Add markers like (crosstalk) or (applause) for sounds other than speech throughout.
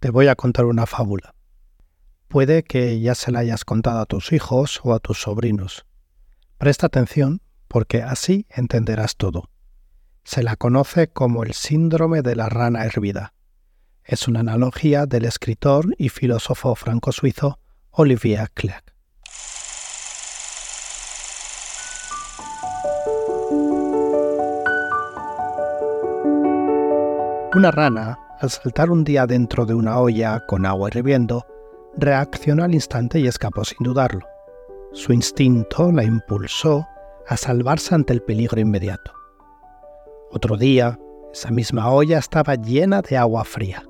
te voy a contar una fábula. Puede que ya se la hayas contado a tus hijos o a tus sobrinos. Presta atención porque así entenderás todo. Se la conoce como el síndrome de la rana hervida. Es una analogía del escritor y filósofo franco-suizo Olivier Clerc. Una rana, al saltar un día dentro de una olla con agua hirviendo, reaccionó al instante y escapó sin dudarlo. Su instinto la impulsó a salvarse ante el peligro inmediato. Otro día, esa misma olla estaba llena de agua fría.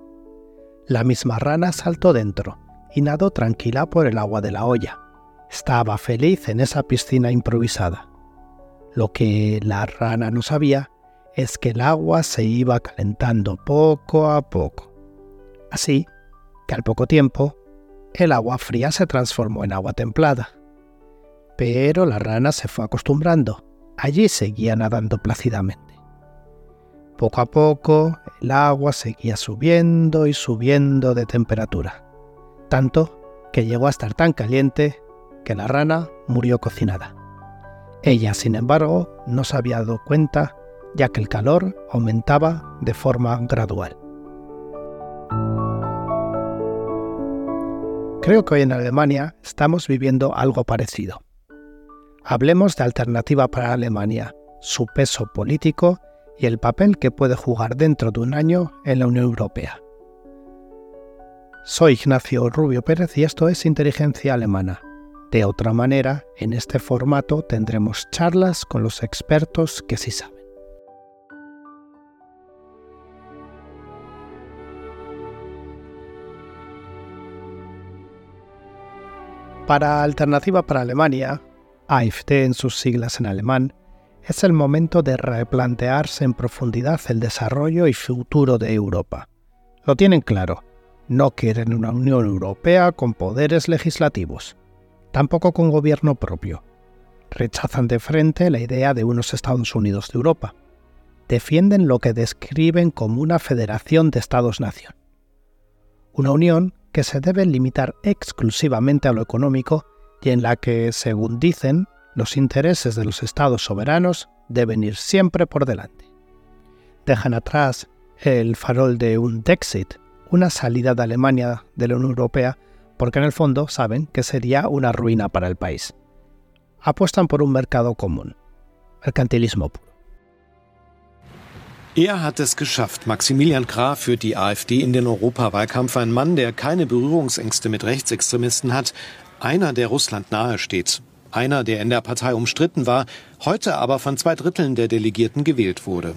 La misma rana saltó dentro y nadó tranquila por el agua de la olla. Estaba feliz en esa piscina improvisada. Lo que la rana no sabía es que el agua se iba calentando poco a poco. Así que al poco tiempo, el agua fría se transformó en agua templada. Pero la rana se fue acostumbrando. Allí seguía nadando plácidamente. Poco a poco, el agua seguía subiendo y subiendo de temperatura, tanto que llegó a estar tan caliente que la rana murió cocinada. Ella, sin embargo, no se había dado cuenta ya que el calor aumentaba de forma gradual. Creo que hoy en Alemania estamos viviendo algo parecido. Hablemos de Alternativa para Alemania, su peso político y el papel que puede jugar dentro de un año en la Unión Europea. Soy Ignacio Rubio Pérez y esto es Inteligencia Alemana. De otra manera, en este formato tendremos charlas con los expertos que sí saben. Para Alternativa para Alemania, AFD en sus siglas en alemán, es el momento de replantearse en profundidad el desarrollo y futuro de Europa. Lo tienen claro, no quieren una Unión Europea con poderes legislativos, tampoco con gobierno propio. Rechazan de frente la idea de unos Estados Unidos de Europa. Defienden lo que describen como una federación de Estados-nación. Una unión que se debe limitar exclusivamente a lo económico y en la que, según dicen, los intereses de los estados soberanos deben ir siempre por delante. Dejan atrás el farol de un Dexit, una salida de Alemania de la Unión Europea, porque en el fondo saben que sería una ruina para el país. Apuestan por un mercado común, mercantilismo puro. Er hat es geschafft. Maximilian Krah führt die AfD in den Europawahlkampf. Ein Mann, der keine Berührungsängste mit Rechtsextremisten hat. Einer, der Russland nahe steht. Einer, der in der Partei umstritten war, heute aber von zwei Dritteln der Delegierten gewählt wurde.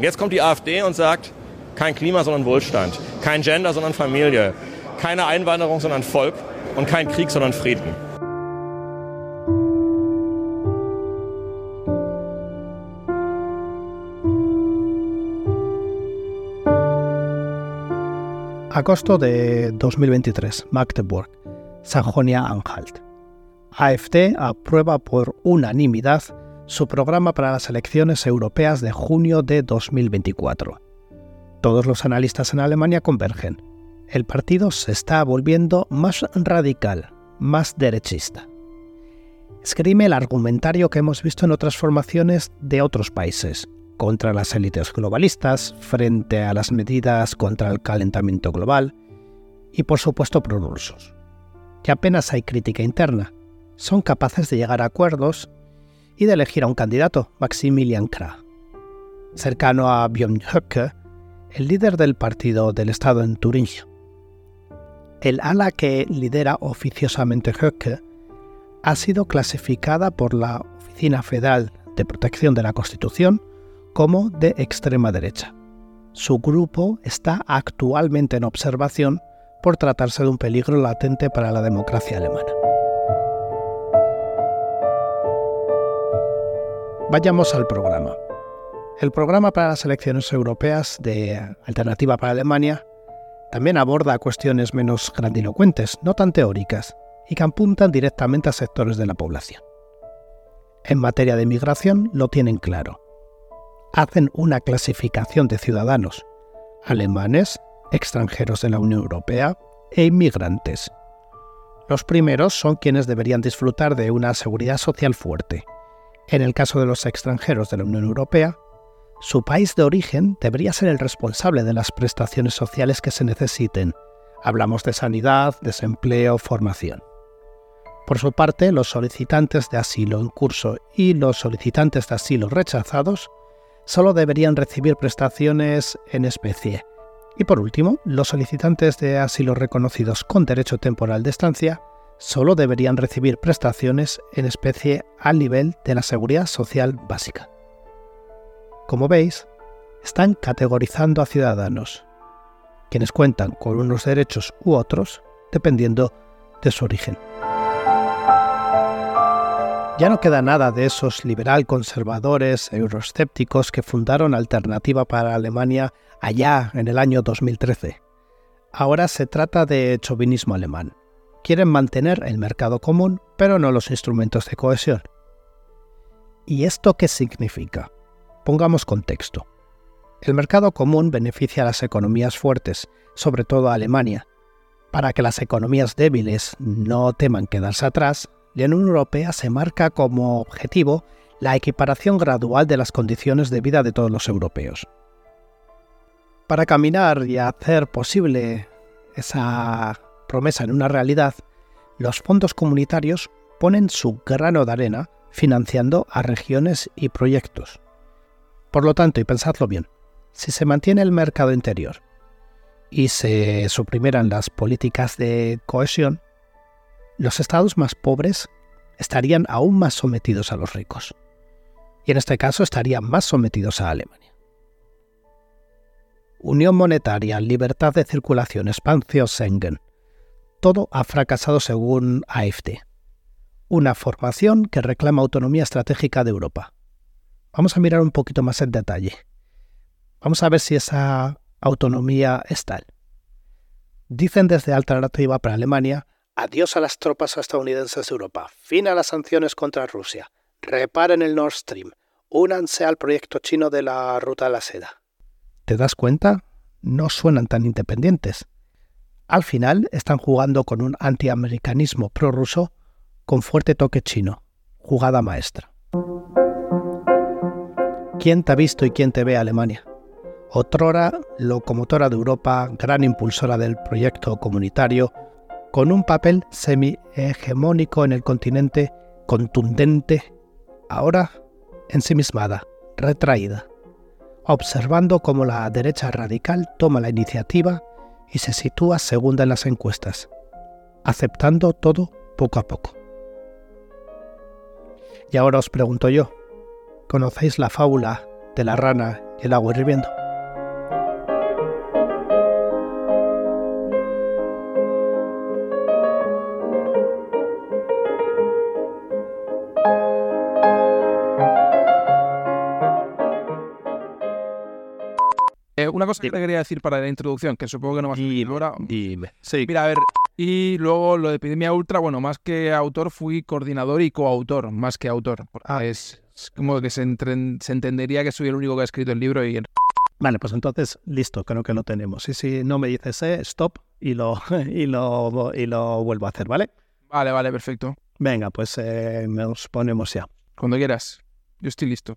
Jetzt kommt die AfD und sagt, kein Klima, sondern Wohlstand. Kein Gender, sondern Familie. Keine Einwanderung, sondern Volk. Und kein Krieg, sondern Frieden. Agosto de 2023, Magdeburg, Sajonia-Anhalt. AFD aprueba por unanimidad su programa para las elecciones europeas de junio de 2024. Todos los analistas en Alemania convergen. El partido se está volviendo más radical, más derechista. Escribe el argumentario que hemos visto en otras formaciones de otros países, contra las élites globalistas, frente a las medidas contra el calentamiento global y por supuesto prorrusos. Que apenas hay crítica interna, son capaces de llegar a acuerdos y de elegir a un candidato, Maximilian Krah. Cercano a Björn Höcke, el líder del partido del Estado en Turingia. El ala que lidera oficiosamente Höcke ha sido clasificada por la Oficina Federal de Protección de la Constitución como de extrema derecha. Su grupo está actualmente en observación por tratarse de un peligro latente para la democracia alemana. Vayamos al programa. El programa para las elecciones europeas de Alternativa para Alemania también aborda cuestiones menos grandilocuentes, no tan teóricas, y que apuntan directamente a sectores de la población. En materia de migración lo tienen claro hacen una clasificación de ciudadanos alemanes extranjeros de la Unión Europea e inmigrantes. Los primeros son quienes deberían disfrutar de una seguridad social fuerte. En el caso de los extranjeros de la Unión Europea, su país de origen debería ser el responsable de las prestaciones sociales que se necesiten. Hablamos de sanidad, desempleo, formación. Por su parte, los solicitantes de asilo en curso y los solicitantes de asilo rechazados solo deberían recibir prestaciones en especie. Y por último, los solicitantes de asilo reconocidos con derecho temporal de estancia solo deberían recibir prestaciones en especie al nivel de la seguridad social básica. Como veis, están categorizando a ciudadanos, quienes cuentan con unos derechos u otros dependiendo de su origen. Ya no queda nada de esos liberal conservadores euroescépticos que fundaron Alternativa para Alemania allá en el año 2013. Ahora se trata de chauvinismo alemán. Quieren mantener el mercado común, pero no los instrumentos de cohesión. ¿Y esto qué significa? Pongamos contexto. El mercado común beneficia a las economías fuertes, sobre todo a Alemania. Para que las economías débiles no teman quedarse atrás, la Unión Europea se marca como objetivo la equiparación gradual de las condiciones de vida de todos los europeos. Para caminar y hacer posible esa promesa en una realidad, los fondos comunitarios ponen su grano de arena financiando a regiones y proyectos. Por lo tanto, y pensadlo bien, si se mantiene el mercado interior y se suprimieran las políticas de cohesión, los estados más pobres estarían aún más sometidos a los ricos. Y en este caso estarían más sometidos a Alemania. Unión monetaria, libertad de circulación, expansión Schengen. Todo ha fracasado según AFD. Una formación que reclama autonomía estratégica de Europa. Vamos a mirar un poquito más en detalle. Vamos a ver si esa autonomía es tal. Dicen desde Alternativa para Alemania Adiós a las tropas estadounidenses de Europa. Fin a las sanciones contra Rusia. Reparen el Nord Stream. Únanse al proyecto chino de la Ruta de la Seda. ¿Te das cuenta? No suenan tan independientes. Al final están jugando con un antiamericanismo prorruso con fuerte toque chino. Jugada maestra. ¿Quién te ha visto y quién te ve Alemania? Otrora locomotora de Europa, gran impulsora del proyecto comunitario, con un papel semi-hegemónico en el continente, contundente, ahora ensimismada, retraída, observando cómo la derecha radical toma la iniciativa y se sitúa segunda en las encuestas, aceptando todo poco a poco. Y ahora os pregunto yo, ¿conocéis la fábula de la rana y el agua hirviendo? Una cosa que te quería decir para la introducción, que supongo que no vas a decir ahora. Dime. Sí. Mira, a ver, y luego lo de Epidemia Ultra, bueno, más que autor fui coordinador y coautor, más que autor. Ah. Es, como que se, entendería que soy el único que ha escrito el libro y... Vale, pues entonces, listo, creo que lo tenemos. Y si no me dices eh, stop y lo, (laughs) y, lo, y lo vuelvo a hacer, ¿vale? Vale, vale, perfecto. Venga, pues eh, nos ponemos ya. Cuando quieras. Yo estoy listo.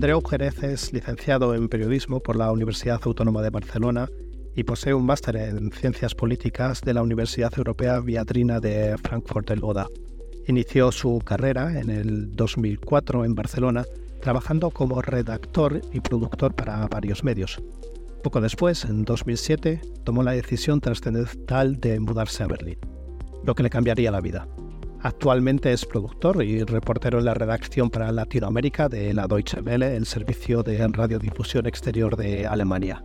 Andreu Jerez es licenciado en periodismo por la Universidad Autónoma de Barcelona y posee un máster en ciencias políticas de la Universidad Europea Viadrina de Frankfurt del Oda. Inició su carrera en el 2004 en Barcelona trabajando como redactor y productor para varios medios. Poco después, en 2007, tomó la decisión trascendental de mudarse a Berlín, lo que le cambiaría la vida. Actualmente es productor y reportero en la redacción para Latinoamérica de la Deutsche Welle, el servicio de radiodifusión exterior de Alemania.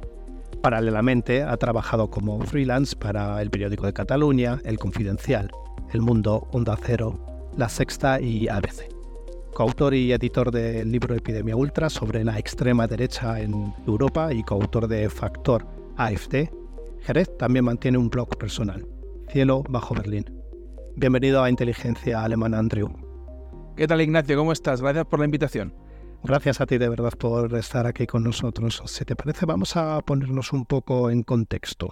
Paralelamente ha trabajado como freelance para el periódico de Cataluña, El Confidencial, El Mundo, Onda Cero, La Sexta y ABC. coautor y editor del libro Epidemia Ultra sobre la extrema derecha en Europa y coautor de Factor AFD. Jerez también mantiene un blog personal, Cielo bajo Berlín. Bienvenido a Inteligencia Alemana, Andrew. ¿Qué tal, Ignacio? ¿Cómo estás? Gracias por la invitación. Gracias a ti de verdad por estar aquí con nosotros. Si te parece, vamos a ponernos un poco en contexto.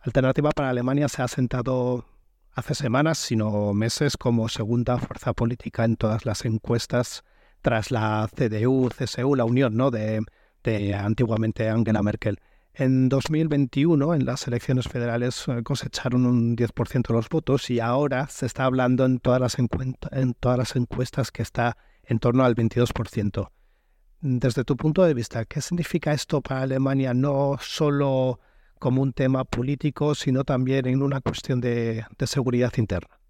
Alternativa para Alemania se ha sentado hace semanas, sino meses, como segunda fuerza política en todas las encuestas tras la CDU, CSU, la unión ¿no? de, de antiguamente Angela Merkel. En 2021, en las elecciones federales, eh, cosecharon un 10% de los votos y ahora se está hablando en todas las, encuestas que está en torno al 22%. Desde tu punto de vista, ¿qué significa esto para Alemania no solo como un tema político, sino también en una cuestión de, seguridad interna?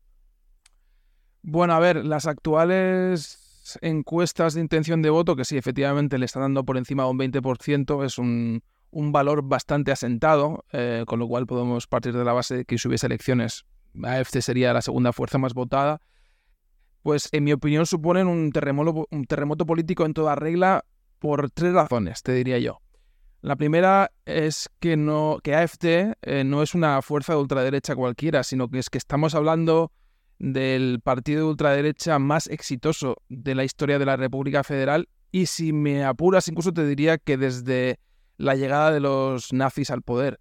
Bueno, a ver, las actuales encuestas de intención de voto, que sí, efectivamente le están dando por encima de un 20%, es un, valor bastante asentado, eh, con lo cual podemos partir de la base de que si hubiese elecciones, AFC sería la segunda fuerza más votada pues en mi opinión suponen un terremoto, un político en toda regla por tres razones, te diría yo. La primera es que, no, que AFD eh, no es una fuerza de ultraderecha cualquiera, sino que es que estamos hablando del partido de ultraderecha más exitoso de la historia de la República Federal y si me apuras incluso te diría que desde la llegada de los nazis al poder.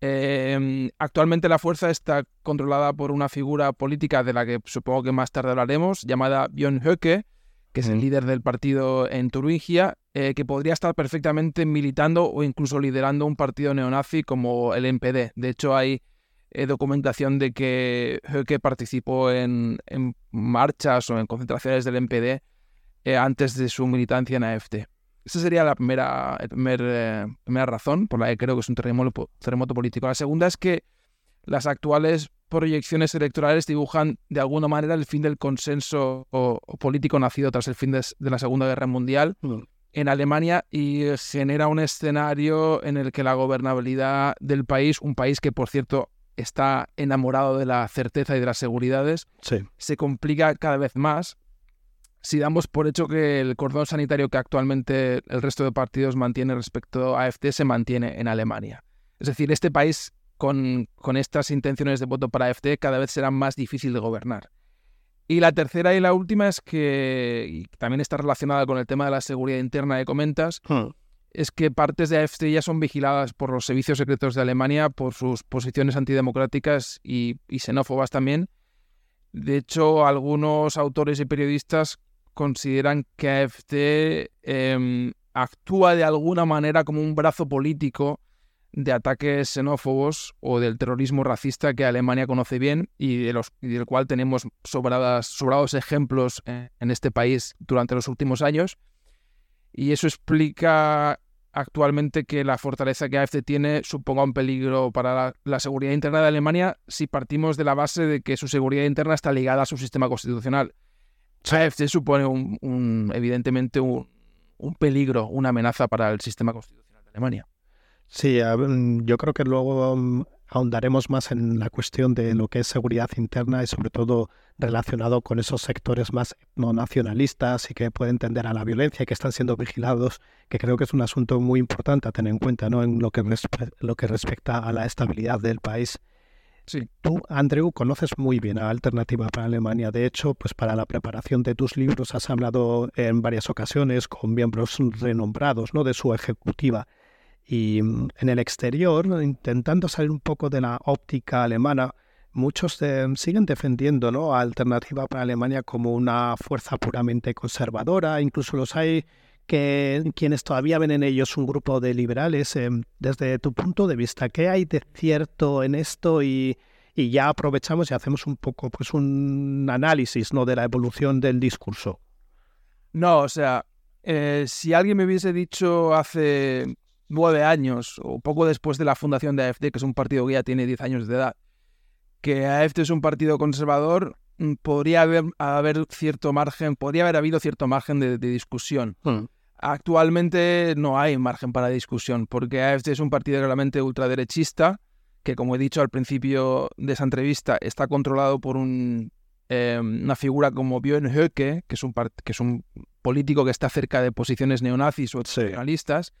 Em, actualmente la fuerza está controlada por una figura política de la que supongo que más tarde hablaremos, llamada Björn Höcke, que es el líder del partido en Turingia, eh, que podría estar perfectamente militando o incluso liderando un partido neonazi como el NPD. De hecho, hay eh, documentación de que Höcke participó en, marchas o en concentraciones del NPD eh, antes de su militancia en AFD. Esa sería la primera, eh, primera razón por la que creo que es un terremoto, terremoto político. La segunda es que las actuales proyecciones electorales dibujan de alguna manera el fin del consenso político nacido tras el fin de, la Segunda Guerra Mundial mm. en Alemania y genera un escenario en el que la gobernabilidad del país, un país que por cierto está enamorado de la certeza y de las seguridades, se complica cada vez más si damos por hecho que el cordón sanitario que actualmente el resto de partidos mantiene respecto a AFD se mantiene en Alemania. Es decir, este país con, con estas intenciones de voto para AFD cada vez será más difícil de gobernar. Y la tercera y la última es que, también está relacionada con el tema de la seguridad interna que comentas, hmm. es que partes de AFD ya son vigiladas por los servicios secretos de Alemania por sus posiciones antidemocráticas y, y xenófobas también. De hecho, algunos autores y periodistas consideran que AFD em, actúa de alguna manera como un brazo político de ataques xenófobos o del terrorismo racista que Alemania conoce bien y, de los, del cual tenemos sobrados ejemplos en, este país durante los últimos años. Y eso explica actualmente que la fortaleza que AFD tiene suponga un peligro para la, seguridad interna de Alemania si partimos de la base de que su seguridad interna está ligada a su sistema constitucional. AFD supone un, evidentemente un, peligro, una amenaza para el sistema constitucional de Alemania. Sí, yo creo que luego um, ahondaremos más en la cuestión de lo que es seguridad interna y sobre todo relacionado con esos sectores más no nacionalistas y que pueden tender a la violencia y que están siendo vigilados, que creo que es un asunto muy importante a tener en cuenta ¿no? en lo que, lo que respecta a la estabilidad del país Sí. Tú, Andrew, conoces muy bien a Alternativa para Alemania. De hecho, pues para la preparación de tus libros has hablado en varias ocasiones con miembros renombrados ¿no? de su ejecutiva. Y mm, en el exterior, intentando salir un poco de la óptica alemana, muchos siguen defendiendo ¿no? a Alternativa para Alemania como una fuerza puramente conservadora. Incluso los hay que quienes todavía ven en ellos un grupo de liberales. Em, desde tu punto de vista, ¿qué hay de cierto en esto? Y, ya aprovechamos y hacemos un poco pues un análisis ¿no? de la evolución del discurso. No, o sea, eh, si alguien me hubiese dicho hace nueve años o poco después de la fundación de AFD, que es un partido que ya tiene diez años de edad, que AFD es un partido conservador, mm, podría haber, cierto margen, podría haber habido cierto margen de, discusión. Hmm. Actualmente no hay margen para discusión, porque AFD es un partido realmente ultraderechista, que como he dicho al principio de esa entrevista, está controlado por un em, una figura como Björn Höcke, que es, un que es un político que está cerca de posiciones neonazis o nacionalistas,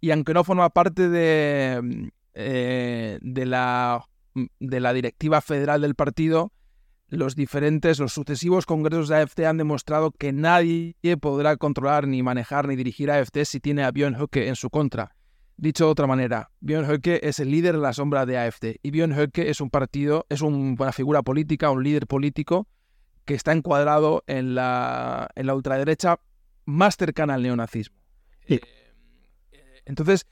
y aunque no forma parte de, eh, de, la, de la directiva federal del partido, los diferentes, los sucesivos congresos de AFT han demostrado que nadie podrá controlar, ni manejar, ni dirigir a AFT si tiene a Björn Höcke en su contra. Dicho de otra manera, Björn Höcke es el líder de la sombra de AFD y Björn Höcke es un partido, es una figura política, un líder político que está encuadrado en la, en la ultraderecha más cercana al neonazismo. Eh, entonces,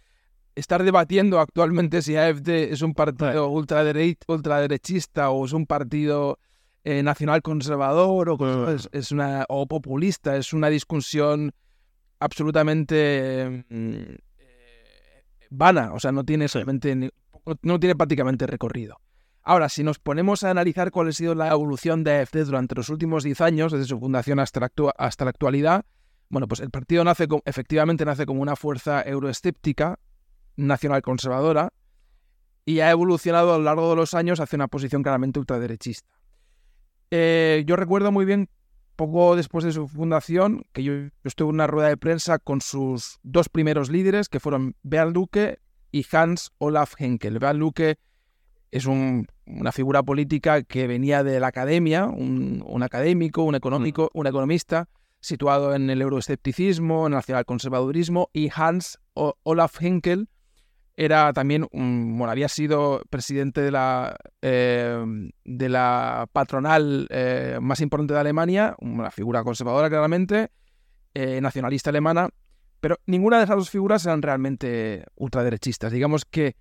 estar debatiendo actualmente si AFD es un partido ultraderechista o es un partido eh, nacional conservador o, es, una, o populista es una discusión absolutamente mm, vana, o sea, no tiene, no tiene prácticamente recorrido. Ahora, si nos ponemos a analizar cuál ha sido la evolución de AFD durante los últimos 10 años, desde su fundación hasta la, hasta la actualidad, bueno, pues el partido nace efectivamente nace como una fuerza euroescéptica, nacional conservadora, y ha evolucionado a lo largo de los años hacia una posición claramente ultraderechista. Eh, yo recuerdo muy bien, poco después de su fundación, que yo, estuve en una rueda de prensa con sus dos primeros líderes, que fueron Bernd Lucke y Hans Olaf Henkel. Bernd Lucke es una figura política que venía de la academia, un, académico, un económico, un economista, situado en el euroescepticismo, en el nacionalconservadurismo, y Hans Olaf Henkel era también, bueno, había sido presidente de la, eh, de la patronal eh, más importante de Alemania, una figura conservadora claramente, eh, nacionalista alemana, pero ninguna de esas dos figuras eran realmente ultraderechistas. Digamos que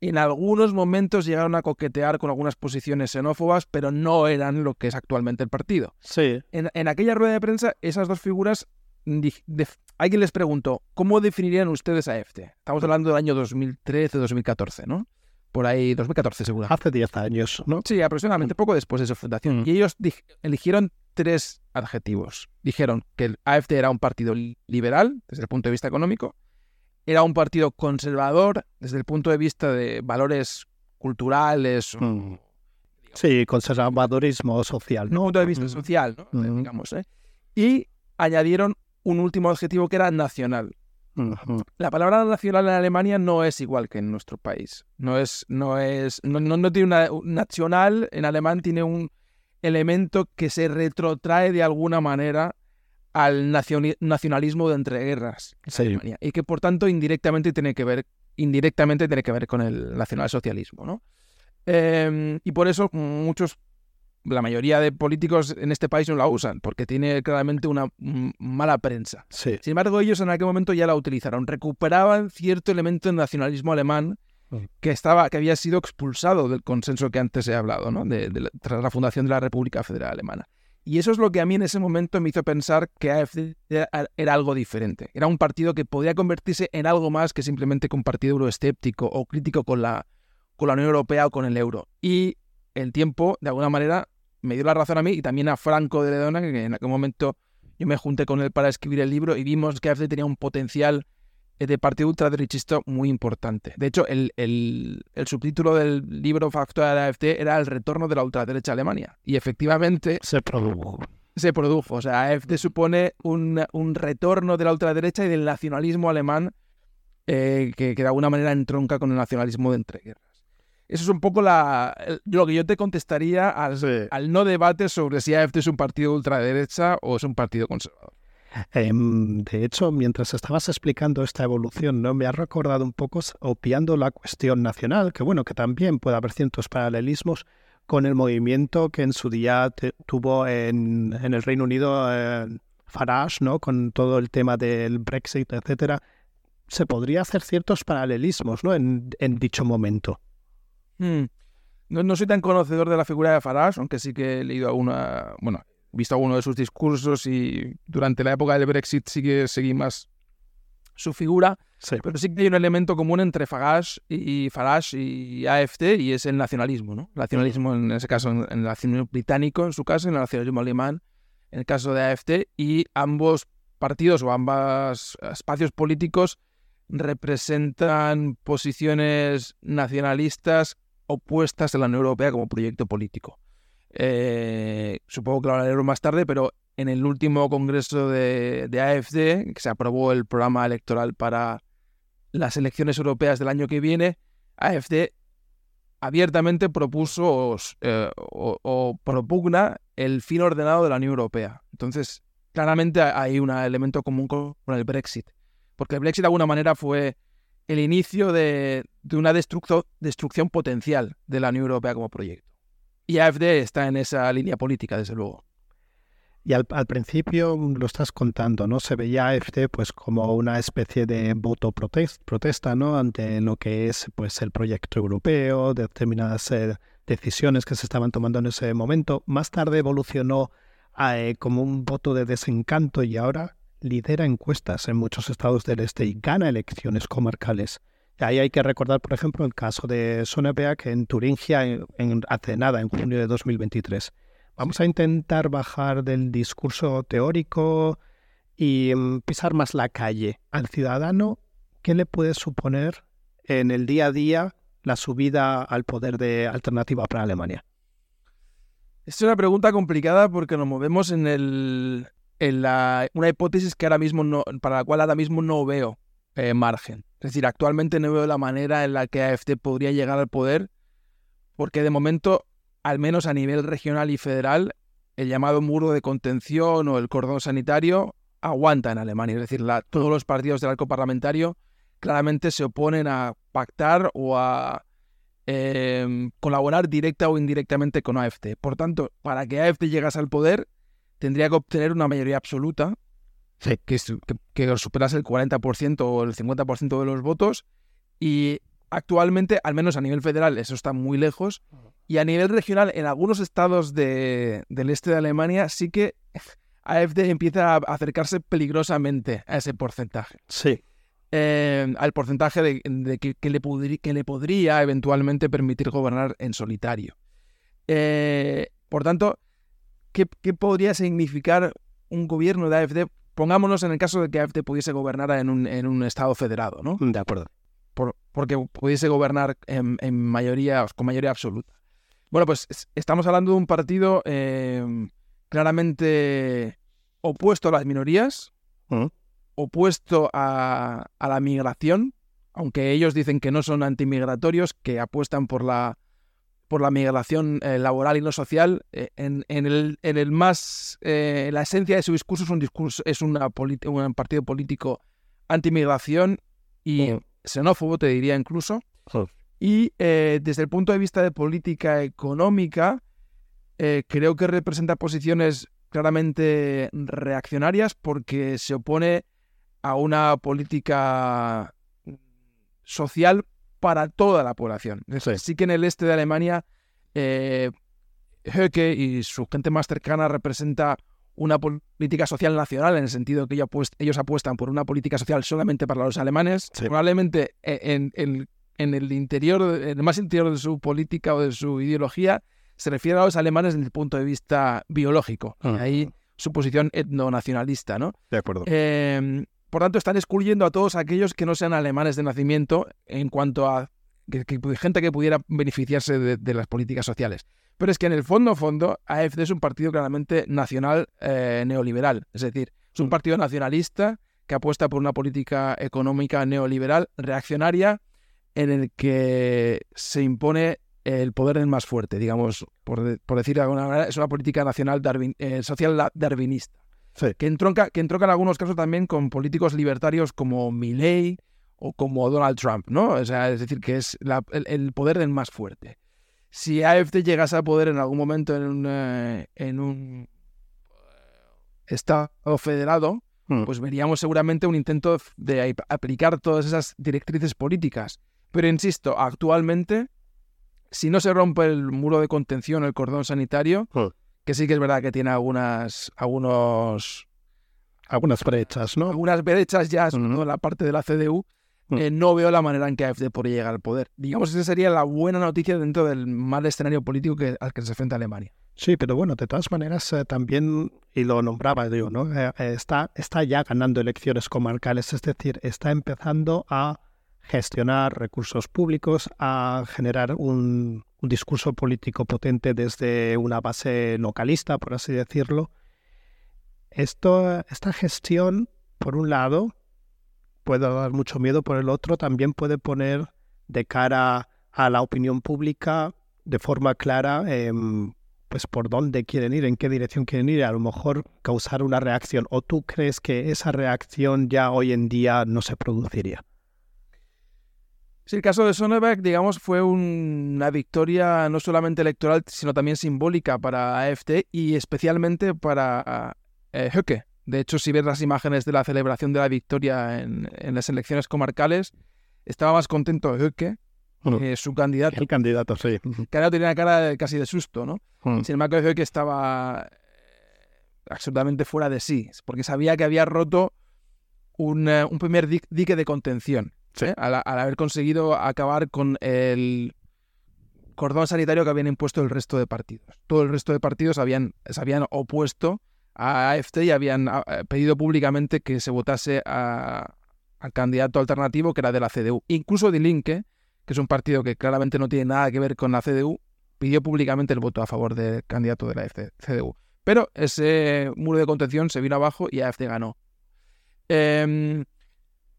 en algunos momentos llegaron a coquetear con algunas posiciones xenófobas, pero no eran lo que es actualmente el partido. Sí. En, en aquella rueda de prensa, esas dos figuras alguien les preguntó, ¿cómo definirían ustedes a EFTE? Estamos hablando del año 2013-2014, ¿no? Por ahí, 2014 seguro. Hace 10 años, ¿no? Sí, aproximadamente, poco después de su fundación. Mm. Y ellos eligieron tres adjetivos. Dijeron que el AFD era un partido liberal desde el punto de vista económico, era un partido conservador desde el punto de vista de valores culturales. Mm. Sí, conservadorismo social. ¿no? Punto de vista mm. social, ¿no? Digamos, ¿eh? Y añadieron un último adjetivo que era nacional. La palabra nacional en Alemania no es igual que en nuestro país. No es, no es, no, no, tiene una nacional en alemán tiene un elemento que se retrotrae de alguna manera al nacionalismo de entreguerras sí. y que por tanto indirectamente tiene que ver indirectamente tiene que ver con el nacionalsocialismo, ¿no? Em, y por eso muchos la mayoría de políticos en este país no la usan, porque tiene claramente una mala prensa. Sin embargo, ellos en aquel momento ya la utilizaron. Recuperaban cierto elemento del nacionalismo alemán mm. que, estaba, que había sido expulsado del consenso que antes he hablado, ¿no? de, tras la fundación de la República Federal Alemana. Y eso es lo que a mí en ese momento me hizo pensar que AFD era, algo diferente. Era un partido que podía convertirse en algo más que simplemente un partido euroescéptico o crítico con la, con la Unión Europea o con el euro. Y el tiempo, de alguna manera, me dio la razón a mí y también a Franco de Ledona, que en aquel momento yo me junté con él para escribir el libro y vimos que AFD tenía un potencial eh, de partido ultraderechista muy importante. De hecho, el, el, subtítulo del libro Factor de la AFD era El retorno de la ultraderecha a Alemania. Y efectivamente... Se produjo. Se produjo. O sea, AFD supone un, un retorno de la ultraderecha y del nacionalismo alemán eh, que, que, de alguna manera entronca con el nacionalismo de entreguerras. Eso es un poco la, lo que yo te contestaría al, no debate sobre si AFD es un partido ultraderecha o es un partido conservador. Em, de hecho, mientras estabas explicando esta evolución, ¿no? me ha recordado un poco, opiando la cuestión nacional, que bueno, que también puede haber ciertos paralelismos con el movimiento que en su día tuvo en, el Reino Unido eh, Farage, ¿no? con todo el tema del Brexit, etcétera. Se podría hacer ciertos paralelismos ¿no? en dicho momento. Hmm. No, soy tan conocedor de la figura de Farage, aunque sí que he leído alguna, bueno, visto alguno de sus discursos y durante la época del Brexit sí que seguí más su figura. Pero sí que hay un elemento común entre Farage y, Farage y AFD y es el nacionalismo, ¿no? El nacionalismo en ese caso, en el nacionalismo británico en su caso, en el nacionalismo alemán en el caso de AFD y ambos partidos o ambos espacios políticos representan posiciones nacionalistas opuestas a la Unión Europea como proyecto político. Eh, supongo que lo hablaremos más tarde, pero en el último congreso de, de AFD, que se aprobó el programa electoral para las elecciones europeas del año que viene, AFD abiertamente propuso eh, o, propugna el fin ordenado de la Unión Europea. Entonces, claramente hay un elemento común con el Brexit, porque el Brexit de alguna manera fue el inicio de, una destrucción potencial de la Unión Europea como proyecto. Y AFD está en esa línea política, desde luego. Y al, principio lo estás contando, ¿no? Se veía AFD pues como una especie de voto protesta, ¿no? Ante lo que es pues el proyecto europeo, determinadas eh, decisiones que se estaban tomando en ese momento. Más tarde evolucionó eh, como un voto de desencanto y ahora lidera encuestas en muchos estados del este y gana elecciones comarcales. Ahí hay que recordar, por ejemplo, el caso de Sonneberg en Turingia en, hace nada, en junio de 2023. Vamos a intentar bajar del discurso teórico y mm, pisar más la calle. Al ciudadano, ¿qué le puede suponer en el día a día la subida al poder de alternativa para Alemania? Es una pregunta complicada porque nos movemos en, el, en la, una hipótesis que ahora mismo no, para la cual ahora mismo no veo eh, margen. Es decir, actualmente no veo la manera en la que AFD podría llegar al poder porque de momento al menos a nivel regional y federal, el llamado muro de contención o el cordón sanitario aguanta en Alemania. Es decir, todos los partidos del arco parlamentario claramente se oponen a pactar o a em, colaborar directa o indirectamente con AFD. Por tanto, para que AFD llegase al poder, tendría que obtener una mayoría absoluta que, que superase el 40% o el 50% de los votos y actualmente, al menos a nivel federal, eso está muy lejos. Y a nivel regional, en algunos estados del este de Alemania, sí que AFD empieza a acercarse peligrosamente a ese porcentaje. Sí. Eh, al porcentaje de, que, le que, le podría eventualmente permitir gobernar en solitario. Eh, por tanto, ¿qué, podría significar un gobierno de AFD? Pongámonos en el caso de que AFD pudiese gobernar en un, en un estado federado, ¿no? De acuerdo. porque pudiese gobernar en, mayoría, con mayoría absoluta. Bueno, pues estamos hablando de un partido em, claramente opuesto a las minorías, mm. opuesto a, la migración, aunque ellos dicen que no son antimigratorios, que apuestan por la, por la migración eh, laboral y no social. Eh, en, el, en, el, más, eh, la esencia de su discurso es un discurso, es una un partido político antimigración y mm. xenófobo, te diría incluso. Y desde el punto de vista de política económica, creo que representa posiciones claramente reaccionarias porque se opone a una política social para toda la población. Sí, que en el este de Alemania, eh, Höcke y su gente más cercana representa una política social nacional en el sentido que ellos apuestan por una política social solamente para los alemanes. Probablemente en, en, en el interior, en el más interior de su política o de su ideología, se refiere a los alemanes desde el punto de vista biológico. Ah. Ahí su posición etnonacionalista, ¿no? De acuerdo. Em, por tanto, están excluyendo a todos aquellos que no sean alemanes de nacimiento en cuanto a gente que pudiera beneficiarse de, las políticas sociales. Pero es que en el fondo, fondo, AFD es un partido claramente nacional eh, neoliberal. Es decir, es un mm. partido nacionalista que apuesta por una política económica neoliberal reaccionaria en el que se impone el poder del más fuerte, digamos, por, por decir de alguna manera, es una política nacional eh, social darwinista. Que, entronca, que entronca en algunos casos también con políticos libertarios como Milley o como Donald Trump, ¿no? O sea, es decir, que es el, poder del más fuerte. Si AFD llegase a poder en algún momento en un, eh, en un Estado federado, hmm. pues veríamos seguramente un intento de aplicar todas esas directrices políticas pero insisto, actualmente, si no se rompe el muro de contención, el cordón sanitario, hmm. Que sí que es verdad que tiene algunas, algunos... Algunas brechas, ¿no? Algunas brechas ya, en la parte de la CDU, hmm. eh, no veo la manera en que AFD podría llegar al poder. Digamos esa sería la buena noticia dentro del mal escenario político que, al que se enfrenta Alemania. Sí, pero bueno, de todas maneras eh, también, y lo nombraba yo, ¿no? Eh, está, está ya ganando elecciones comarcales, es decir, está empezando a gestionar recursos públicos, a generar un, un discurso político potente desde una base localista, por así decirlo. Esto, esta gestión, por un lado, puede dar mucho miedo, por el otro también puede poner de cara a la opinión pública de forma clara pues por dónde quieren ir, en qué dirección quieren ir, a lo mejor causar una reacción. ¿O tú crees que esa reacción ya hoy en día no se produciría? Sí, el caso de Sonneberg, digamos, fue una victoria no solamente electoral, sino también simbólica para AFD y especialmente para eh, Höcke. De hecho, si ves las imágenes de la celebración de la victoria en, las elecciones comarcales, estaba más contento Höcke que su candidato. El candidato, sí. Candidato tenía una cara casi de susto, ¿no? Hmm. Sin embargo, Höcke estaba eh, absolutamente fuera de sí, porque sabía que había roto un, eh, primer dique de contención. ¿Eh? Al, haber conseguido acabar con el cordón sanitario que habían impuesto el resto de partidos. Todo el resto de partidos habían, se habían opuesto a AFT y habían eh, pedido públicamente que se votase al candidato alternativo que era de la CDU. Incluso Die Linke, que es un partido que claramente no tiene nada que ver con la CDU, pidió públicamente el voto a favor del candidato de la CDU. Pero ese muro de contención se vino abajo y AFT ganó. Em,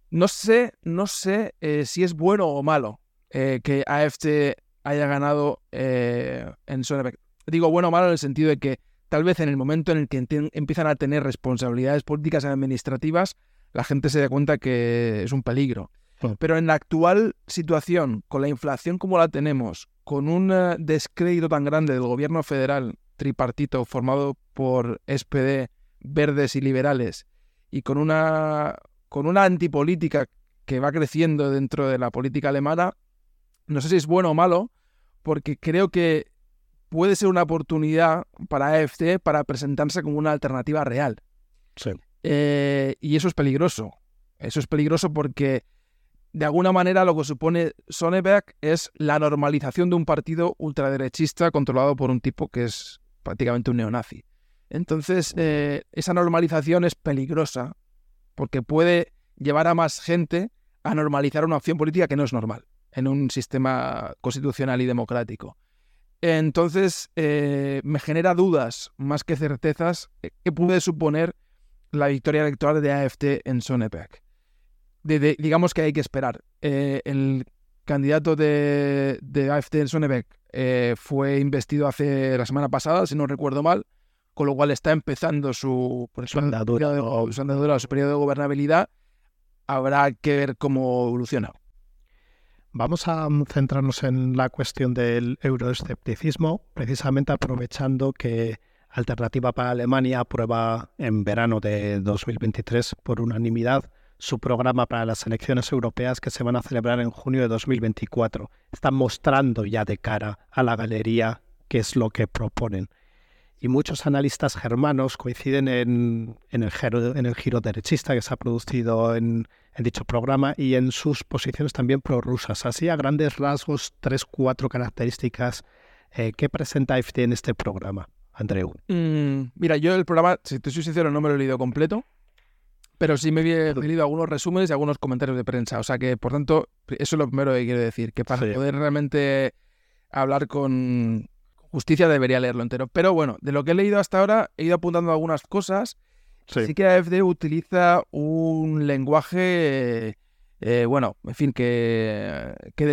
no sé, no sé eh, si es bueno o malo eh, que AFT haya ganado en Sonneberg. Digo bueno o malo en el sentido de que tal vez en el momento en el que empiezan a tener responsabilidades políticas y administrativas, la gente se da cuenta que es un peligro. Pero en la actual situación, con la inflación como la tenemos, con un eh, descrédito tan grande del gobierno federal tripartito formado por SPD, verdes y liberales, y con una, con una antipolítica que va creciendo dentro de la política alemana, no sé si es bueno o malo, porque creo que puede ser una oportunidad para AFD para presentarse como una alternativa real. Sí. Eh, y eso es peligroso. Eso es peligroso porque de alguna manera lo que supone Sonneberg es la normalización de un partido ultraderechista controlado por un tipo que es prácticamente un neonazi. Entonces, eh, esa normalización es peligrosa porque puede llevar a más gente a normalizar una opción política que no es normal en un sistema constitucional y democrático. Entonces, eh, me genera dudas más que certezas eh, que puede suponer la victoria electoral de AFT en Sonneberg. digamos que hay que esperar. Eh, el candidato de, AFT en Sonneberg fue investido hace la semana pasada, si no recuerdo mal, con lo cual está empezando su, su, andadura, su, andadura, su periodo de gobernabilidad. Habrá que ver cómo evoluciona. Vamos a centrarnos en la cuestión del euroescepticismo, precisamente aprovechando que Alternativa para Alemania aprueba en verano de 2023 por unanimidad su programa para las elecciones europeas que se van a celebrar en junio de 2024. Están mostrando ya de cara a la galería qué es lo que proponen y muchos analistas germanos coinciden en, el, giro, en el giro derechista que se ha producido en, dicho programa y en sus posiciones también prorrusas. Así, a grandes rasgos, tres, cuatro características eh, que presenta AFD en este programa. Andreu. Mm, mira, yo el programa, si te soy sincero, no me lo he leído completo, pero sí me he leído algunos resúmenes y algunos comentarios de prensa. O sea que, por tanto, eso es lo primero que quiero decir, que para poder realmente hablar con, justicia debería leerlo entero. Pero bueno, de lo que he leído hasta ahora, he ido apuntando algunas cosas. Sí, que AFD utiliza un lenguaje, eh, bueno, en fin, que, que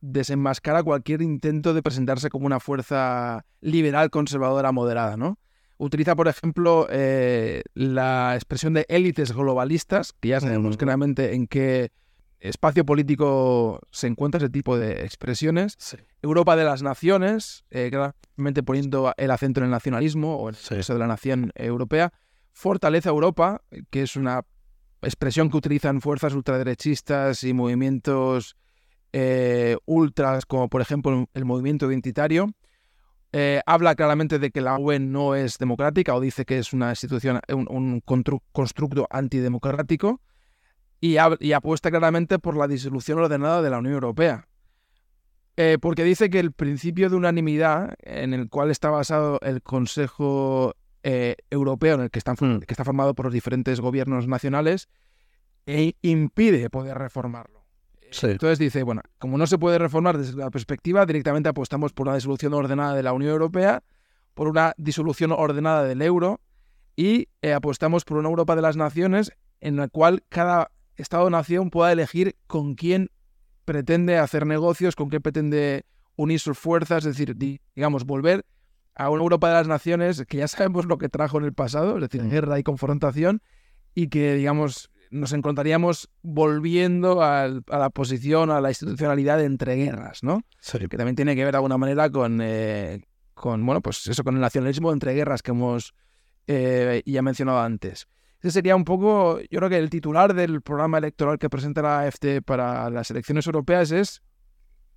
desenmascara cualquier intento de presentarse como una fuerza liberal, conservadora, moderada, ¿no? Utiliza, por ejemplo, eh, la expresión de élites globalistas, que ya sabemos claramente en qué espacio político se encuentra ese tipo de expresiones. Europa de las naciones, eh, claramente poniendo el acento en el nacionalismo o el de la nación europea. Fortaleza Europa, que es una expresión que utilizan fuerzas ultraderechistas y movimientos eh, ultras, como por ejemplo el movimiento identitario. Eh, habla claramente de que la UE no es democrática o dice que es una institución, un, un constructo antidemocrático y, apuesta claramente por la disolución ordenada de la Unión Europea. Eh, porque dice que el principio de unanimidad en el cual está basado el Consejo eh, Europeo, en el que, hmm. que está formado por los diferentes gobiernos nacionales, e impide poder reformarlo. Entonces dice, bueno, como no se puede reformar desde la perspectiva, directamente apostamos por una disolución ordenada de la Unión Europea, por una disolución ordenada del euro y eh, apostamos por una Europa de las naciones en la cual cada Estado-nación pueda elegir con quién pretende hacer negocios, con quién pretende unir sus fuerzas, es decir, digamos, volver a una Europa de las naciones que ya (laughs) sabemos lo que trajo en el pasado, es decir, guerra y confrontación, y que, digamos, nos encontraríamos volviendo a, la posición, a la institucionalidad entre guerras, ¿no? Que también tiene que ver de alguna manera con, eh, con, bueno, pues eso, con el nacionalismo entre guerras que hemos eh, ya mencionado antes. Ese sería un poco, yo creo que el titular del programa electoral que presenta la AFD para las elecciones europeas es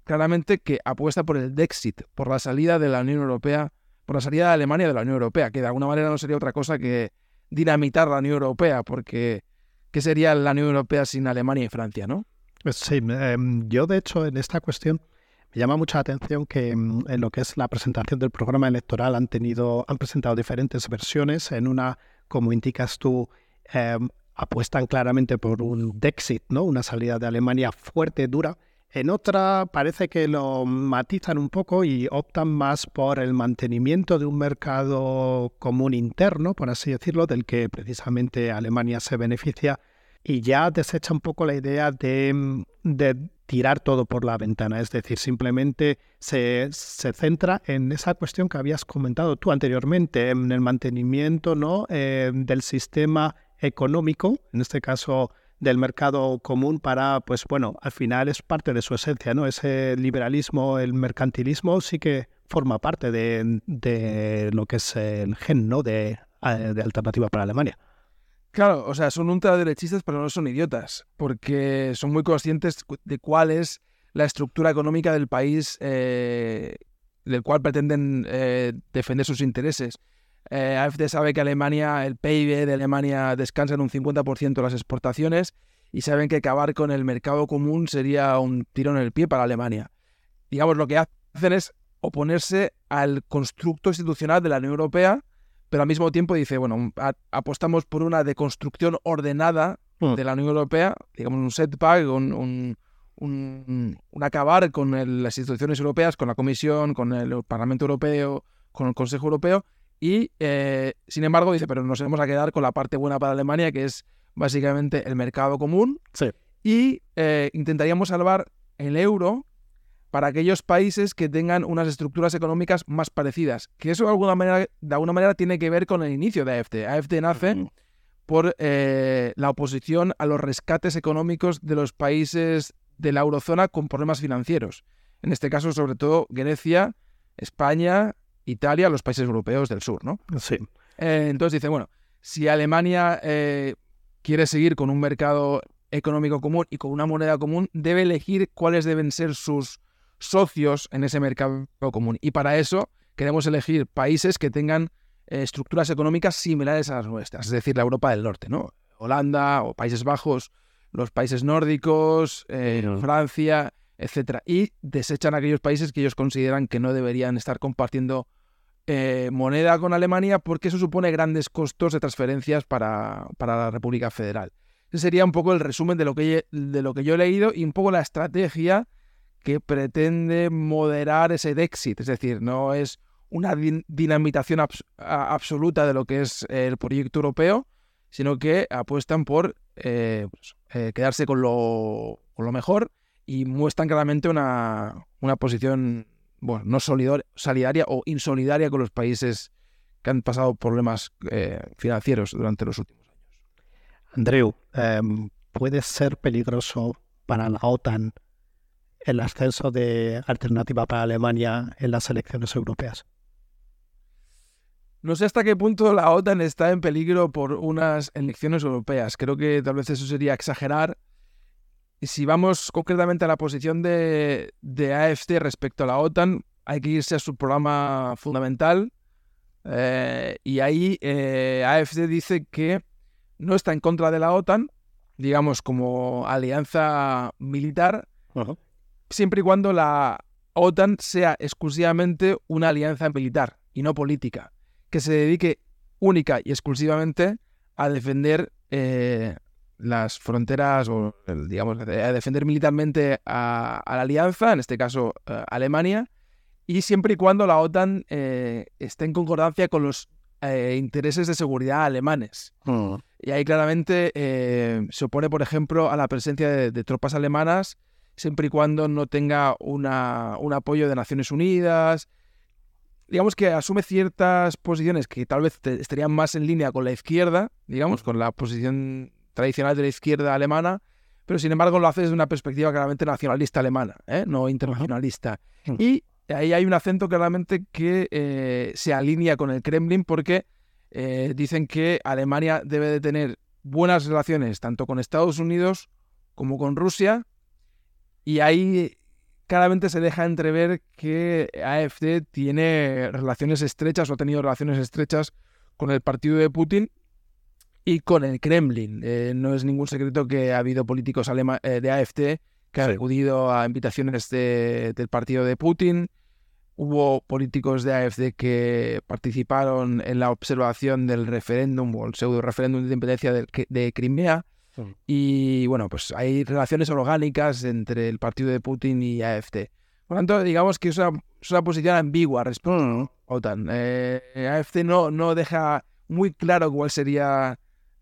claramente que apuesta por el Dexit, por la salida de la Unión Europea, por la salida de Alemania de la Unión Europea, que de alguna manera no sería otra cosa que dinamitar la Unión Europea, porque ¿qué sería la Unión Europea sin Alemania y Francia, no? Sí, em, yo de hecho en esta cuestión me llama mucha atención que em, en lo que es la presentación del programa electoral han tenido, han presentado diferentes versiones. En una como indicas tú, em, apuestan claramente por un Dexit, ¿no? una salida de Alemania fuerte, dura. En otra parece que lo matizan un poco y optan más por el mantenimiento de un mercado común interno, por así decirlo, del que precisamente Alemania se beneficia y ya desecha un poco la idea de, de tirar todo por la ventana, es decir, simplemente se, se, centra en esa cuestión que habías comentado tú anteriormente, en el mantenimiento ¿no? Eh, del sistema económico, en este caso del mercado común para, pues bueno, al final es parte de su esencia, ¿no? Ese liberalismo, el mercantilismo sí que forma parte de, de lo que es el gen, ¿no? De, eh, de alternativa para Alemania. Claro, o sea, son ultraderechistas, pero no son idiotas, porque son muy conscientes de cuál es la estructura económica del país eh, del cual pretenden eh, defender sus intereses. Eh, AFD sabe que Alemania, el PIB de Alemania descansa en un 50% de las exportaciones y saben que acabar con el mercado común sería un tiro en el pie para Alemania. Digamos, lo que hacen es oponerse al constructo institucional de la Unión Europea pero al mismo tiempo dice, bueno, apostamos por una deconstrucción ordenada hmm. de la Unión Europea, digamos un setback, un, un, acabar con las instituciones europeas, con la Comisión, con el Parlamento Europeo, con el Consejo Europeo, y eh, sin embargo dice, pero nos vamos a quedar con la parte buena para Alemania, que es básicamente el mercado común, sí. y eh, intentaríamos salvar el euro para aquellos países que tengan unas estructuras económicas más parecidas. Que eso de alguna manera, de alguna manera tiene que ver con el inicio de AFD. AFD nace por eh, la oposición a los rescates económicos de los países de la eurozona con problemas financieros. En este caso, sobre todo, Grecia, España, Italia, los países europeos del sur, ¿no? Sí. Eh, entonces dice, bueno, si Alemania eh, quiere seguir con un mercado económico común y con una moneda común, debe elegir cuáles deben ser sus socios en ese mercado común. Y para eso queremos elegir países que tengan eh, estructuras económicas similares a las nuestras, es decir, la Europa del Norte, ¿no? Holanda o Países Bajos, los países nórdicos, eh, Francia, etcétera, y desechan aquellos países que ellos consideran que no deberían estar compartiendo eh, moneda con Alemania porque eso supone grandes costos de transferencias para, para la República Federal. Ese sería un poco el resumen de lo, que, de lo que yo he leído y un poco la estrategia que pretende moderar ese Dexit, es decir, no es una dinamitación absoluta de lo que es el proyecto europeo, sino que apuestan por eh, pues, eh, quedarse con lo, con lo, mejor y muestran claramente una, una posición bueno, no solidaria o insolidaria con los países que han pasado problemas eh, financieros durante los últimos años. Andreu, em, ¿puede ser peligroso para la OTAN el ascenso de alternativa para Alemania en las elecciones europeas. No sé hasta qué punto la OTAN está en peligro por unas elecciones europeas. Creo que tal vez eso sería exagerar. Y si vamos concretamente a la posición de, de AFD respecto a la OTAN, hay que irse a su programa fundamental. Eh, y ahí eh, AFD dice que no está en contra de la OTAN, digamos, como alianza militar, siempre y cuando la OTAN sea exclusivamente una alianza militar y no política, que se dedique única y exclusivamente a defender eh, las fronteras o, digamos, a defender militarmente a, la alianza, en este caso eh, Alemania, y siempre y cuando la OTAN eh, esté en concordancia con los eh, intereses de seguridad alemanes. Mm. Y ahí claramente se opone, por ejemplo, a la presencia de, tropas alemanas, siempre y cuando no tenga una, un apoyo de Naciones Unidas. Digamos que asume ciertas posiciones que tal vez estarían más en línea con la izquierda, digamos, con la posición tradicional de la izquierda alemana, pero sin embargo lo hace desde una perspectiva claramente nacionalista alemana, ¿eh? no internacionalista. Y ahí hay un acento claramente que eh, se alinea con el Kremlin porque eh, dicen que Alemania debe de tener buenas relaciones tanto con Estados Unidos como con Rusia y ahí claramente se deja entrever que AFD tiene relaciones estrechas o ha tenido relaciones estrechas con el partido de Putin y con el Kremlin. Eh, no es ningún secreto que ha habido políticos eh, de AFT que han acudido a invitaciones del partido de Putin. Hubo políticos de AFD que participaron en la observación del referéndum o el pseudo referéndum de independencia de, Crimea. Y bueno, pues hay relaciones orgánicas entre el partido de Putin y AFD. Por lo tanto, digamos que es una, posición ambigua respecto a OTAN. Eh, AFD no, no deja muy claro cuál sería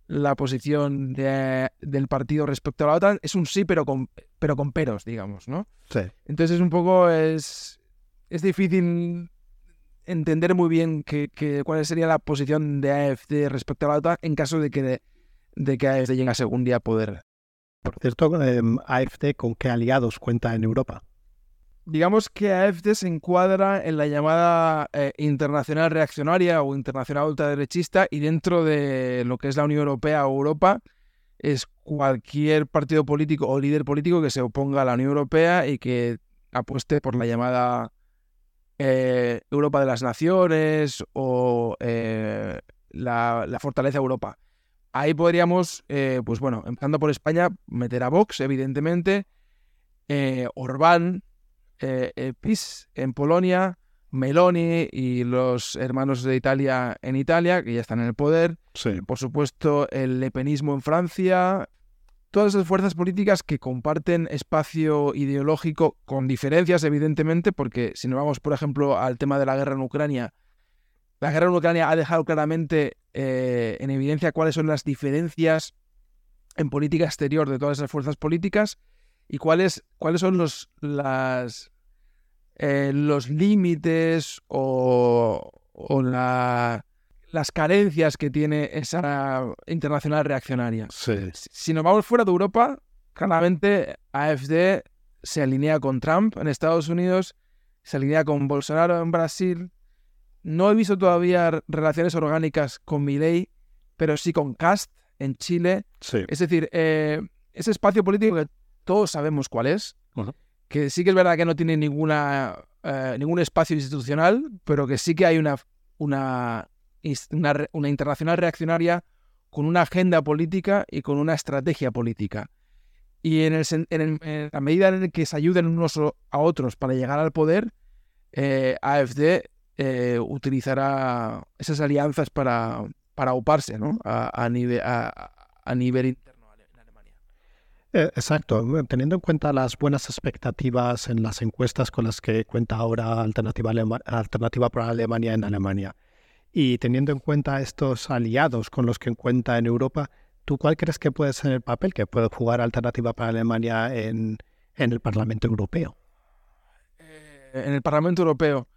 la posición del partido respecto a la OTAN es un sí, pero con, pero con peros, digamos, ¿no? Sí. Entonces es un poco, es, es difícil entender muy bien que, cuál sería la posición de AFD respecto a la OTAN en caso de que, de, que AFD llegase algún día a poder. Por cierto, eh, AFD, ¿con qué aliados cuenta en Europa? digamos que AFD se encuadra en la llamada eh, internacional reaccionaria o internacional ultraderechista y dentro de lo que es la Unión Europea o Europa es cualquier partido político o líder político que se oponga a la Unión Europea y que apueste por la llamada eh, Europa de las Naciones o eh, la, la, fortaleza Europa. Ahí podríamos, pues bueno, empezando por España, meter a Vox, evidentemente, Orbán, eh, eh, PIS en Polonia, Meloni y los hermanos de Italia en Italia, que ya están en el poder. Por supuesto, el lepenismo en Francia. Todas esas fuerzas políticas que comparten espacio ideológico con diferencias, evidentemente, porque si nos vamos, por ejemplo, al tema de la guerra en Ucrania, la guerra en Ucrania ha dejado claramente eh, en evidencia cuáles son las diferencias en política exterior de todas esas fuerzas políticas y cuáles, cuáles son los, las, eh, los límites o, la, las carencias que tiene esa internacional reaccionaria. Si nos vamos fuera de Europa, claramente AFD se alinea con Trump en Estados Unidos, se alinea con Bolsonaro en Brasil. No he visto todavía relaciones orgánicas con Milley, pero sí con Cast en Chile. Es decir, eh, ese espacio político que todos sabemos cuál es, que sí que es verdad que no tiene ninguna, eh, ningún espacio institucional, pero que sí que hay una, una, una, internacional reaccionaria con una agenda política y con una estrategia política. Y en, el, la medida en que se ayuden unos a otros para llegar al poder, eh, AFD eh, utilizará esas alianzas para, para oparse ¿no? a, nivel, a, a nivel eh, exacto, teniendo en cuenta las buenas expectativas en las encuestas con las que cuenta ahora Alternativa, Alternativa para Alemania en Alemania, y teniendo en cuenta estos aliados con los que cuenta en Europa, ¿tú cuál crees que puede ser el papel que puede jugar Alternativa para Alemania en, el Parlamento Europeo? Eh, en el Parlamento Europeo.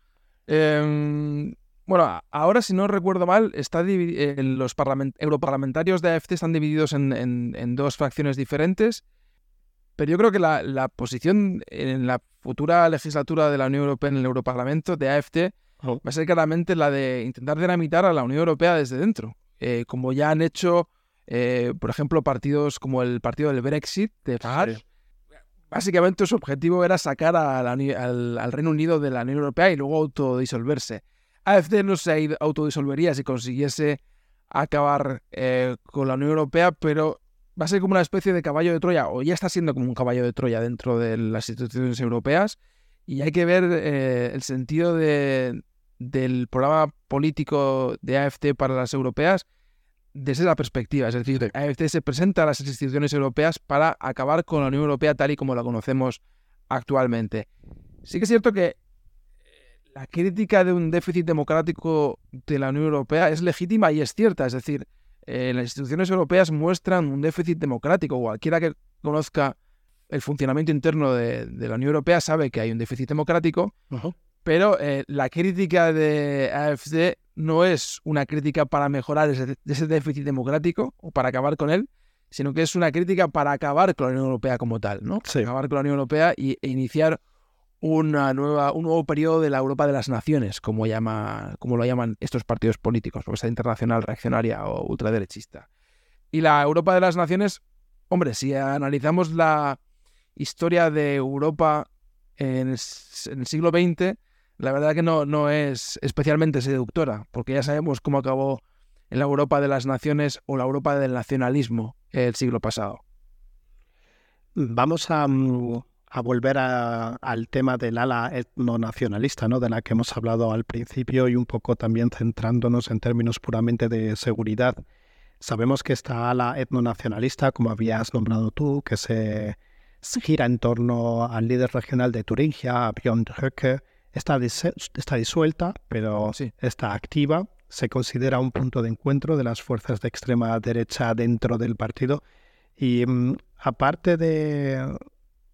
Em, bueno, ahora si no recuerdo mal, está eh, los europarlamentarios de AFT están divididos en, dos fracciones diferentes, pero yo creo que la, posición en la futura legislatura de la Unión Europea en el Europarlamento de AFT va a ser claramente la de intentar dinamitar a la Unión Europea desde dentro, eh, como ya han hecho, eh, por ejemplo, partidos como el partido del Brexit de Farage. Básicamente su objetivo era sacar al, Reino Unido de la Unión Europea y luego autodisolverse. AFD no se autodisolvería si consiguiese acabar eh, con la Unión Europea, pero va a ser como una especie de caballo de Troya, o ya está siendo como un caballo de Troya dentro de las instituciones europeas, y hay que ver eh, el sentido de, del programa político de AFD para las europeas desde esa perspectiva. Es decir, AFD se presenta a las instituciones europeas para acabar con la Unión Europea tal y como la conocemos actualmente. Sí que es cierto que la crítica de un déficit democrático de la Unión Europea es legítima y es cierta. Es decir, eh, las instituciones europeas muestran un déficit democrático. Cualquiera que conozca el funcionamiento interno de, la Unión Europea sabe que hay un déficit democrático, pero eh, la crítica de AFD no es una crítica para mejorar ese, déficit democrático o para acabar con él, sino que es una crítica para acabar con la Unión Europea como tal, ¿no? Acabar con la Unión Europea y, e iniciar una nueva, un nuevo periodo de la Europa de las naciones, como, llama, como lo llaman estos partidos políticos, esa internacional reaccionaria o ultraderechista. Y la Europa de las naciones, hombre, si analizamos la historia de Europa en el, siglo XX, la verdad que no, no es especialmente seductora, porque ya sabemos cómo acabó en la Europa de las naciones o la Europa del nacionalismo el siglo pasado. Vamos a, mm, a volver al tema del ala etnonacionalista, ¿no? de la que hemos hablado al principio y un poco también centrándonos en términos puramente de seguridad. Sabemos que esta ala etnonacionalista, como habías nombrado tú, que se gira en torno al líder regional de Turingia, Björn Höcke, está, está disuelta, pero está activa. Se considera un punto de encuentro de las fuerzas de extrema derecha dentro del partido. Y mm, aparte de,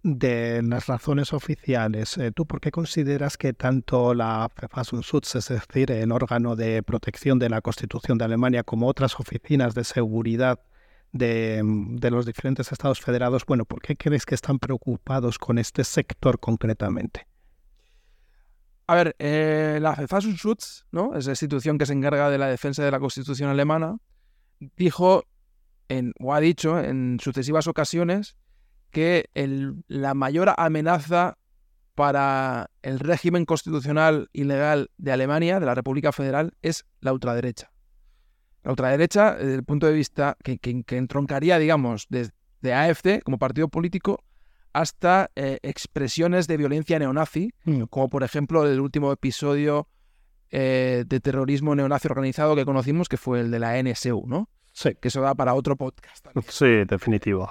de las razones oficiales, eh, ¿tú por qué consideras que tanto la Verfassungsschutz, es decir, el órgano de protección de la Constitución de Alemania, como otras oficinas de seguridad de, los diferentes estados federados, bueno, ¿por qué crees que están preocupados con este sector concretamente? A ver, eh, la Verfassungsschutz, ¿no? es la institución que se encarga de la defensa de la Constitución alemana, dijo en, o ha dicho en sucesivas ocasiones que la mayor amenaza para el régimen constitucional y legal de Alemania, de la República Federal, es la ultraderecha. La ultraderecha, desde el punto de vista que, entroncaría, digamos, desde AFD como partido político hasta eh, expresiones de violencia neonazi, mm. como por ejemplo el último episodio eh, de terrorismo neonazi organizado que conocimos, que fue el de la NSU, ¿no? Sí. Que eso da para otro podcast. Sí, definitivo.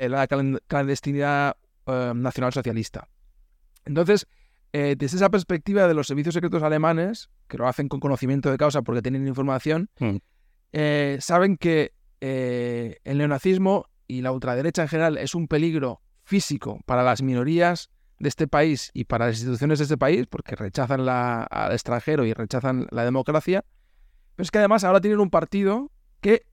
Eh, la clandestinidad nacional socialista. Entonces, desde esa perspectiva de los servicios secretos alemanes, que lo hacen con conocimiento de causa porque tienen información, mm. saben que el neonazismo y la ultraderecha en general es un peligro físico para las minorías de este país y para las instituciones de este país, porque rechazan al extranjero y rechazan la democracia, pero es que además ahora tienen un partido que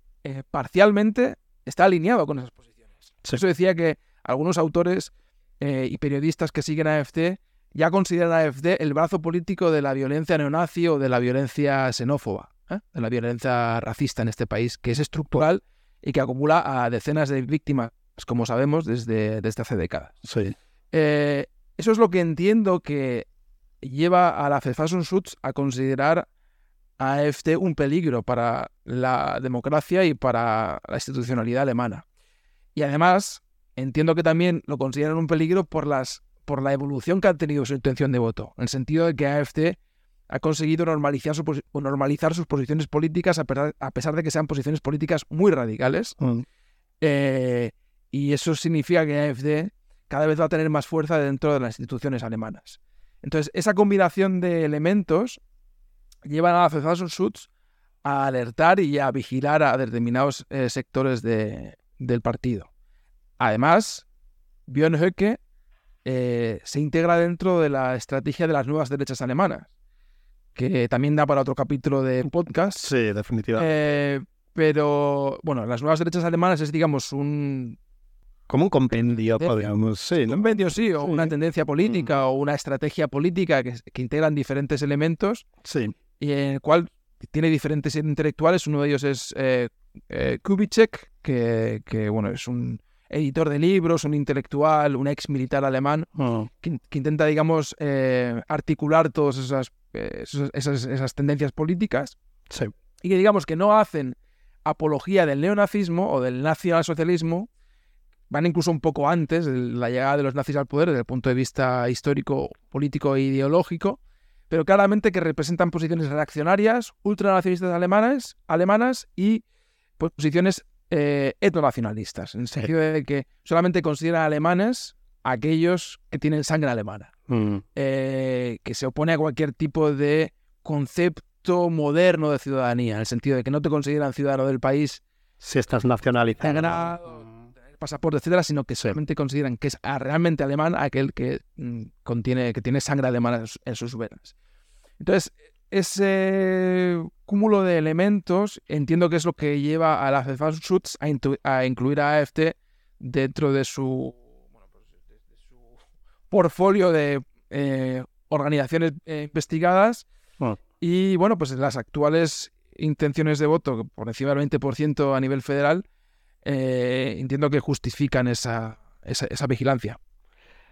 parcialmente está alineado con esas posiciones. Eso decía que algunos autores eh, y periodistas que siguen a AFD ya consideran a AFD el brazo político de la violencia neonazi o de la violencia xenófoba, ¿eh? de la violencia racista en este país, que es estructural y que acumula a decenas de víctimas, como sabemos, desde, desde hace décadas. Eh, eso es lo que entiendo que lleva a la Verfassungsschutz a considerar a AFD un peligro para la democracia y para la institucionalidad alemana. Y además, entiendo que también lo consideran un peligro por, las, por la evolución que ha tenido su intención de voto, en el sentido de que AFD ha conseguido normalizar, su, normalizar sus posiciones políticas a pesar, de que sean posiciones políticas muy radicales. Mm. Eh, y eso significa que AFD cada vez va a tener más fuerza dentro de las instituciones alemanas. Entonces, esa combinación de elementos llevan a la Schutz a alertar y a vigilar a determinados eh, sectores de, del partido. Además, Björn Höcke eh, se integra dentro de la estrategia de las nuevas derechas alemanas, que también da para otro capítulo de podcast. Sí, definitivamente. Eh, pero, bueno, las nuevas derechas alemanas es, digamos, un... Como un compendio, podríamos, sí, Un compendio, sí, o una tendencia política mm. o una estrategia política que, que integran diferentes elementos. Sí. Y en el cual tiene diferentes intelectuales. Uno de ellos es eh, eh, Kubitschek, que, bueno, es un editor de libros, un intelectual, un ex militar alemán, ah. que, intenta, digamos, eh, articular todas esas, esas, tendencias políticas. Y que, digamos, que no hacen apología del neonazismo o del nacionalsocialismo, van incluso un poco antes de la llegada de los nazis al poder desde el punto de vista histórico, político e ideológico, pero claramente que representan posiciones reaccionarias, ultranacionalistas alemanas, alemanas y pues, posiciones eh, etnonacionalistas, en el sentido de que solamente consideran alemanes aquellos que tienen sangre alemana, Mm. eh, que se opone a cualquier tipo de concepto moderno de ciudadanía, en el sentido de que no te consideran ciudadano del país Si estás nacionalizado. sagrado, pasaporte, etcétera, sino que solamente consideran que es ah, realmente alemán aquel que mm, contiene, que tiene sangre alemana en sus- en sus venas. Entonces, ese cúmulo de elementos entiendo que es lo que lleva a la Verfassungsschutz a, a incluir a AFT dentro de su, bueno, pues, de- de su portfolio de eh, organizaciones eh, investigadas Mm. y bueno, pues las actuales intenciones de voto, por encima del 20% a nivel federal, eh, entiendo que justifican esa, esa, esa vigilancia.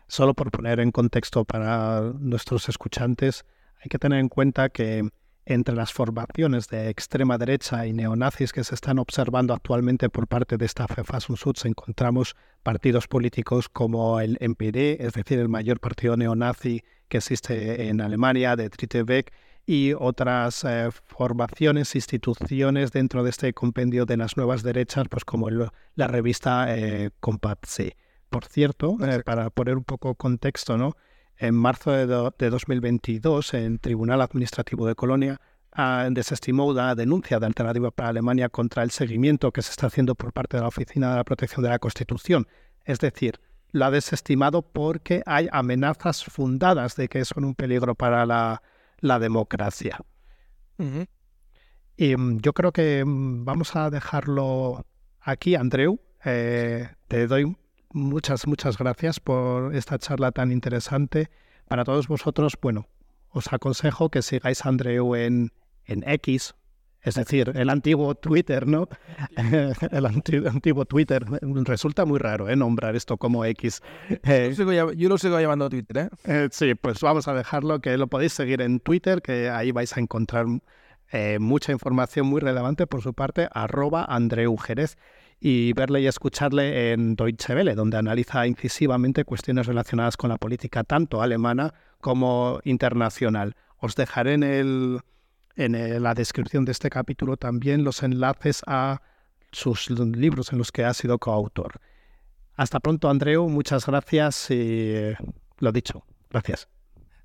Solo por poner en contexto para nuestros escuchantes, hay que tener en cuenta que entre las formaciones de extrema derecha y neonazis que se están observando actualmente por parte de esta Verfassungsschutz encontramos partidos políticos como el NPD, es decir, el mayor partido neonazi que existe en Alemania, de Weg, y otras eh, formaciones, instituciones dentro de este compendio de las nuevas derechas, pues como el- la revista eh, Compatse. Por cierto, eh, para poner un poco contexto, ¿no? En marzo de, do- de 2022, el Tribunal Administrativo de Colonia ah, desestimó una denuncia de Alternativa para Alemania contra el seguimiento que se está haciendo por parte de la Oficina de la Protección de la Constitución. Es decir, lo ha desestimado porque hay amenazas fundadas de que son un peligro para la, la democracia. Y mm, yo creo que mm, vamos a dejarlo aquí, Andreu. Eh, te doy muchas, muchas gracias por esta charla tan interesante. Para todos vosotros, bueno, os aconsejo que sigáis a Andreu en, en X, es decir, el antiguo Twitter, ¿no? (laughs) el anti- antiguo Twitter. Resulta muy raro, ¿eh? Nombrar esto como X. Eh, Yo, sigo lla- yo lo sigo llamando Twitter, ¿eh? eh, sí, pues vamos a dejarlo, que lo podéis seguir en Twitter, que ahí vais a encontrar eh, mucha información muy relevante por su parte, arroba Andreu Jerez, y verle y escucharle en Deutsche Welle, donde analiza incisivamente cuestiones relacionadas con la política tanto alemana como internacional. Os dejaré en, el, en el- la descripción de este capítulo también los enlaces a sus libros en los que ha sido coautor. Hasta pronto, Andreu. Muchas gracias y eh, lo dicho. Gracias.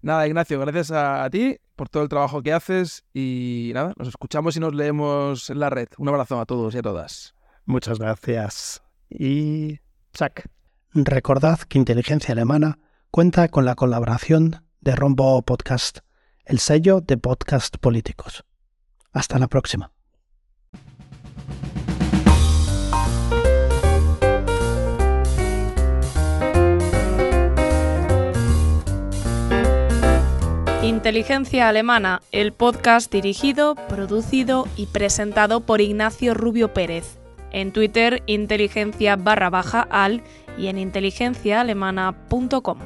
Nada, Ignacio, gracias a, a ti por todo el trabajo que haces y nada, nos escuchamos y nos leemos en la red. Un abrazo a todos y a todas. Muchas gracias. Y Zack. Recordad que Inteligencia Alemana cuenta con la colaboración de Rombo Podcast, el sello de podcast políticos. Hasta la próxima. Inteligencia Alemana, el podcast dirigido, producido y presentado por Ignacio Rubio Pérez. En Twitter, inteligencia barra baja al y en inteligenciaalemana.com.